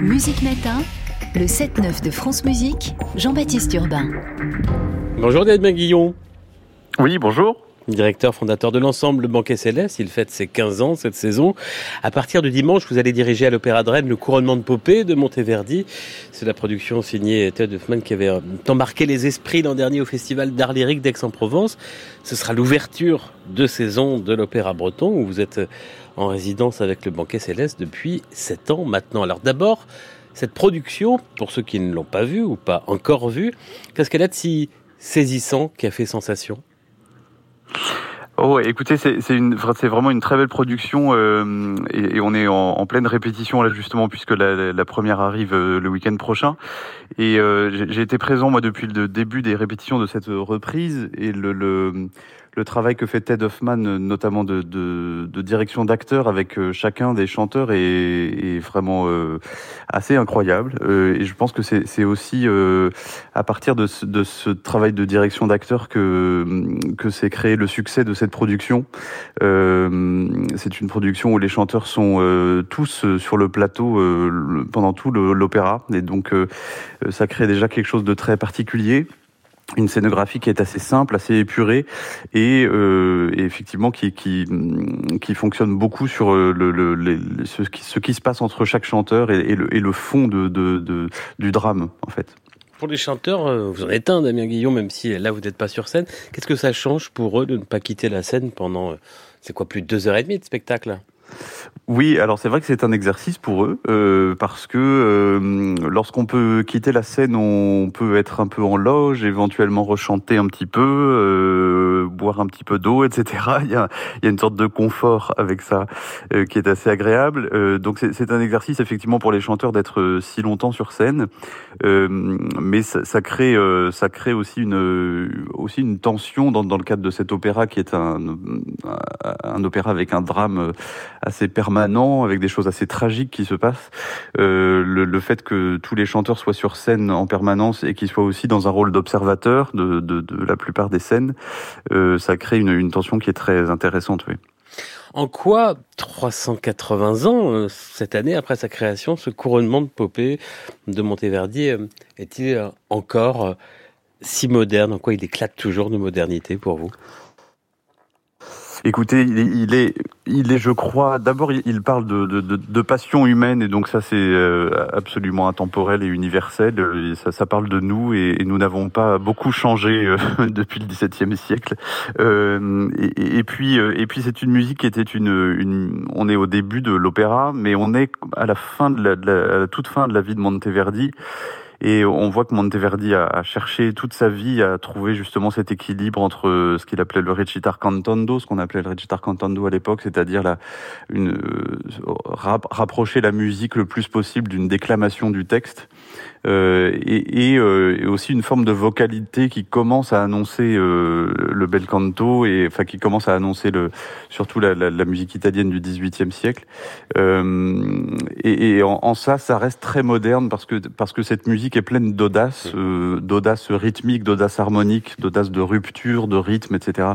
Musique Matin, le 7-9 de France Musique, Jean-Baptiste Urbain. Bonjour David Guillon. Oui, bonjour. Directeur fondateur de l'ensemble Le Banquet Céleste, il fête ses 15 ans cette saison. À partir de dimanche, vous allez diriger à l'Opéra de Rennes le couronnement de Popée de Monteverdi. C'est la production signée Ted Hoffman qui avait embarqué les esprits l'an dernier au Festival d'art lyrique d'Aix-en-Provence. Ce sera l'ouverture de saison de l'Opéra Breton où vous êtes en résidence avec le Banquet Céleste depuis 7 ans maintenant. Alors d'abord, cette production, pour ceux qui ne l'ont pas vue ou pas encore vue, qu'est-ce qu'elle a de si saisissant qui a fait sensation? Oh, écoutez, c'est vraiment une très belle production euh, et, on est en, pleine répétition là justement puisque la, première arrive euh, le week-end prochain. Et euh, j'ai été présent moi depuis le début des répétitions de cette reprise et le, le le travail que fait Ted Hoffman, notamment de, de, de direction d'acteurs avec euh, chacun des chanteurs, est, est vraiment euh, assez incroyable. Euh, et je pense que c'est aussi à partir de ce, de ce, travail de direction d'acteurs que, que s'est créé le succès de cette production. c'est une production où les chanteurs sont tous sur le plateau pendant tout l'opéra. Et donc, ça crée déjà quelque chose de très particulier une scénographie qui est assez simple, assez épurée et, euh, effectivement qui, qui, fonctionne beaucoup sur euh, le, ce, qui, se passe entre chaque chanteur et, le, et le, fond de, de, du drame en fait. Pour les chanteurs, euh, vous en êtes un, Damien Guillon, même si là vous n'êtes pas sur scène. Qu'est-ce que ça change pour eux de ne pas quitter la scène pendant, c'est quoi, plus de deux heures et demie de spectacle? Oui, alors c'est vrai que c'est un exercice pour eux euh, parce que euh, lorsqu'on peut quitter la scène, on peut être un peu en loge, éventuellement rechanter un petit peu, euh, boire un petit peu d'eau, etc. Il y, a, il y a, une sorte de confort avec ça euh, qui est assez agréable. Euh, donc c'est un exercice effectivement pour les chanteurs d'être si longtemps sur scène, mais ça, ça crée ça crée aussi une aussi une tension dans, dans le cadre de cet opéra qui est un un opéra avec un drame assez permanent, avec des choses assez tragiques qui se passent. Euh, le, fait que tous les chanteurs soient sur scène en permanence et qu'ils soient aussi dans un rôle d'observateur de, la plupart des scènes, euh, ça crée une, tension qui est très intéressante. En quoi 380 ans, euh, cette année après sa création, ce couronnement de Popée de Monteverdi est-il encore si moderne? En quoi il éclate toujours de modernité pour vous? Écoutez, il est, il est, je crois, d'abord, il parle de, de, de, passion humaine, et donc ça, c'est euh, absolument intemporel et universel. ça, ça parle de nous, et, nous n'avons pas beaucoup changé euh, depuis le XVIIe siècle. Euh, et, et, puis, et puis, c'est une musique qui était une, une, on est au début de l'opéra, mais on est à la fin de la, de la, à la toute fin de la vie de Monteverdi. Et on voit que Monteverdi a, cherché toute sa vie à trouver justement cet équilibre entre ce qu'il appelait le recitar cantando, ce qu'on appelait le recitar cantando à l'époque, c'est-à-dire la, une, euh, rapprocher la musique le plus possible d'une déclamation du texte, euh, et, et, euh, et, aussi une forme de vocalité qui commence à annoncer euh, le bel canto et enfin qui commence à annoncer le surtout la, musique italienne du XVIIIe siècle. Euh, et, et en, en, ça, ça reste très moderne parce que parce que cette musique est pleine d'audace, euh, d'audace rythmique, d'audace harmonique, d'audace de rupture, de rythme, etc.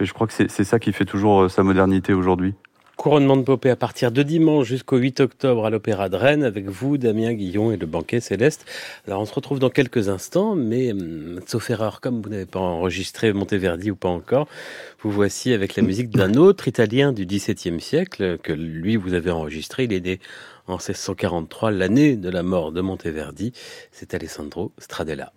Et je crois que c'est ça qui fait toujours sa modernité aujourd'hui. Couronnement de Popée à partir de dimanche jusqu'au 8 octobre à l'Opéra de Rennes avec vous, Damien Guillon et le banquet Céleste. Alors on se retrouve dans quelques instants, mais hum, sauf erreur, comme vous n'avez pas enregistré Monteverdi ou pas encore, vous voici avec la musique d'un autre Italien du XVIIe siècle que lui vous avez enregistré. Il est né en 1643, l'année de la mort de Monteverdi. C'est Alessandro Stradella.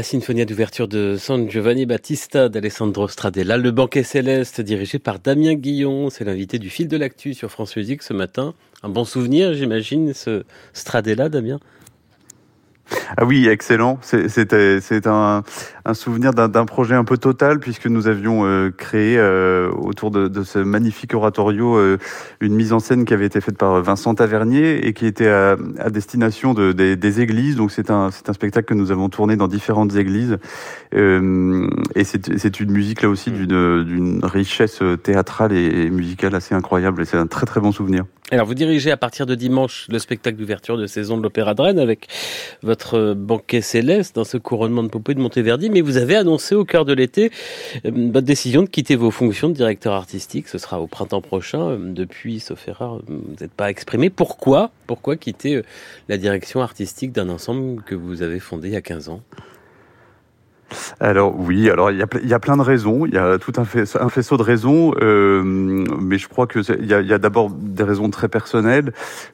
La symphonie d'ouverture de San Giovanni Battista d'Alessandro Stradella, le banquet céleste dirigé par Damien Guillon, c'est l'invité du fil de l'actu sur France Musique ce matin. Un bon souvenir, j'imagine, ce Stradella, Damien? Ah oui, excellent. C'était c'est un, un souvenir d'un projet un peu total puisque nous avions euh, créé euh, autour de, de, ce magnifique oratorio euh, une mise en scène qui avait été faite par Vincent Tavernier et qui était à, à destination de, des, des, églises. Donc c'est un c'est un spectacle que nous avons tourné dans différentes églises et c'est une musique là aussi d'une d'une richesse théâtrale et, et musicale assez incroyable et c'est un très très bon souvenir. Alors vous dirigez à partir de dimanche le spectacle d'ouverture de saison de l'Opéra de Rennes avec votre banquet céleste dans ce couronnement de Popée de Monteverdi, mais vous avez annoncé au cœur de l'été euh, votre décision de quitter vos fonctions de directeur artistique. Ce sera au printemps prochain. Euh, depuis, sauf erreur, vous n'êtes pas exprimé. Pourquoi Pourquoi quitter euh, la direction artistique d'un ensemble que vous avez fondé il y a 15 ans? Alors oui, alors il y a, y a plein de raisons, il y a tout un, fait, un faisceau de raisons, euh, mais je crois que il y a, d'abord des raisons très personnelles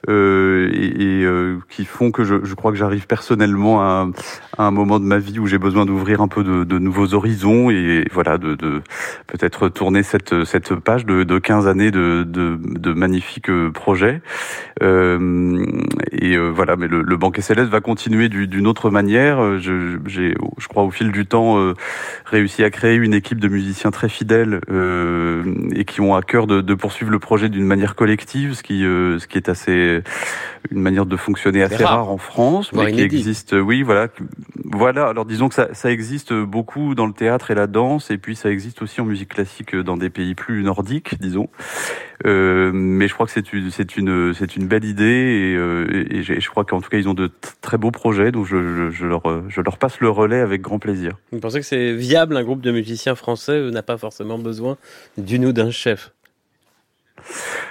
euh, et, euh, qui font que je, crois que j'arrive personnellement à, un moment de ma vie où j'ai besoin d'ouvrir un peu de, nouveaux horizons et voilà de, peut-être tourner cette, cette page de, de 15 années de, de, magnifiques euh, projets. Euh, et euh, voilà, mais le, le banquet céleste va continuer d'une autre manière. Je, je crois au fil du temps euh, réussi à créer une équipe de musiciens très fidèles euh, et qui ont à cœur de, de poursuivre le projet d'une manière collective, ce qui, euh, ce qui est assez une manière de fonctionner assez rare. en France, mais qui existe. Oui, voilà, voilà. Alors disons que ça, ça existe beaucoup dans le théâtre et la danse, et puis ça existe aussi en musique classique dans des pays plus nordiques, disons. Euh, mais je crois que c'est une, une, une belle idée et, euh, et, je crois qu'en tout cas ils ont de très beaux projets, donc je, je, je, leur, je leur passe le relais avec grand plaisir. Vous pensez que c'est viable un groupe de musiciens français n'a pas forcément besoin d'une ou d'un chef?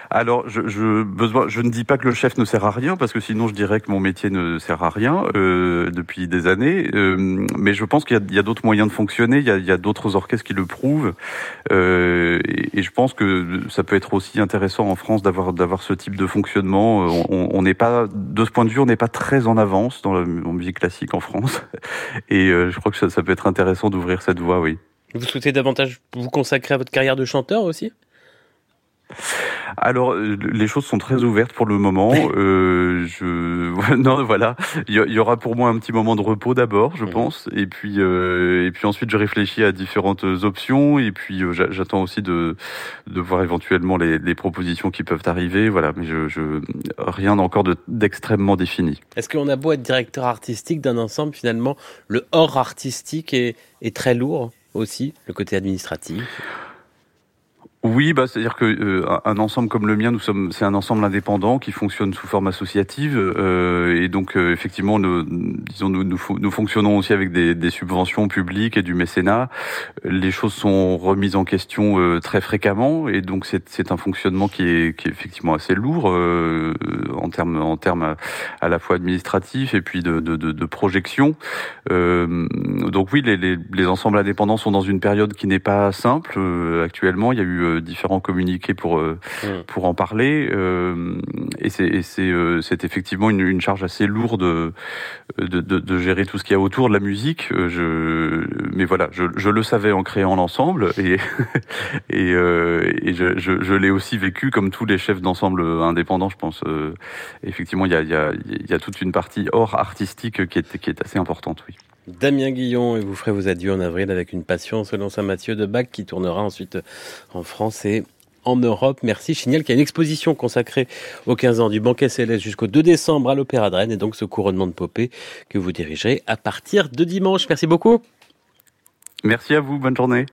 Alors, je, je, besoin, je ne dis pas que le chef ne sert à rien, parce que sinon je dirais que mon métier ne sert à rien euh, depuis des années. Euh, mais je pense qu'il y a, a d'autres moyens de fonctionner. Il y a, a d'autres orchestres qui le prouvent, euh, et, je pense que ça peut être aussi intéressant en France d'avoir ce type de fonctionnement. On n'est pas, de ce point de vue, on n'est pas très en avance dans la musique classique en France, et euh, je crois que ça, ça peut être intéressant d'ouvrir cette voie, oui. Vous souhaitez davantage vous consacrer à votre carrière de chanteur aussi? Alors, euh, les choses sont très ouvertes pour le moment. Euh, je... non, voilà, il y, aura pour moi un petit moment de repos d'abord, je pense, et puis euh, et puis ensuite je réfléchis à différentes options, et puis euh, j'attends aussi de de voir éventuellement les, les, propositions qui peuvent arriver. Voilà, mais je, je rien encore d'extrêmement défini. Est-ce qu'on a beau être directeur artistique d'un ensemble, finalement, le hors artistique est, est très lourd aussi, le côté administratif? Oui, bah, c'est-à-dire que euh, un ensemble comme le mien, nous sommes, c'est un ensemble indépendant qui fonctionne sous forme associative, euh, et donc euh, effectivement, nous, disons, nous, nous, nous, fonctionnons aussi avec des, des, subventions publiques et du mécénat. Les choses sont remises en question euh, très fréquemment, et donc c'est un fonctionnement qui est, qui est effectivement assez lourd euh, en termes, en termes à, la fois administratifs et puis de, de, de, de projection. donc oui, les, les, les, ensembles indépendants sont dans une période qui n'est pas simple actuellement. Il y a eu différents communiqués pour euh, mmh. pour en parler. Euh, et c'est c'est c'est effectivement une, une, charge assez lourde de, de, de, gérer tout ce qu'il y a autour de la musique. Je mais voilà, je, je le savais en créant l'ensemble et et, et je, je, je l'ai aussi vécu comme tous les chefs d'ensemble indépendants. Je pense effectivement il y a il y a il y a toute une partie hors artistique qui est qui est assez importante. Oui. Damien Guillon, et vous ferez vos adieux en avril avec une passion selon Saint Mathieu de Bach qui tournera ensuite en France et en Europe. Merci. Je signale qu'il y a une exposition consacrée aux 15 ans du banquet céleste jusqu'au 2 décembre à l'Opéra de Rennes et donc ce couronnement de Popée que vous dirigerez à partir de dimanche. Merci beaucoup. Merci à vous. Bonne journée.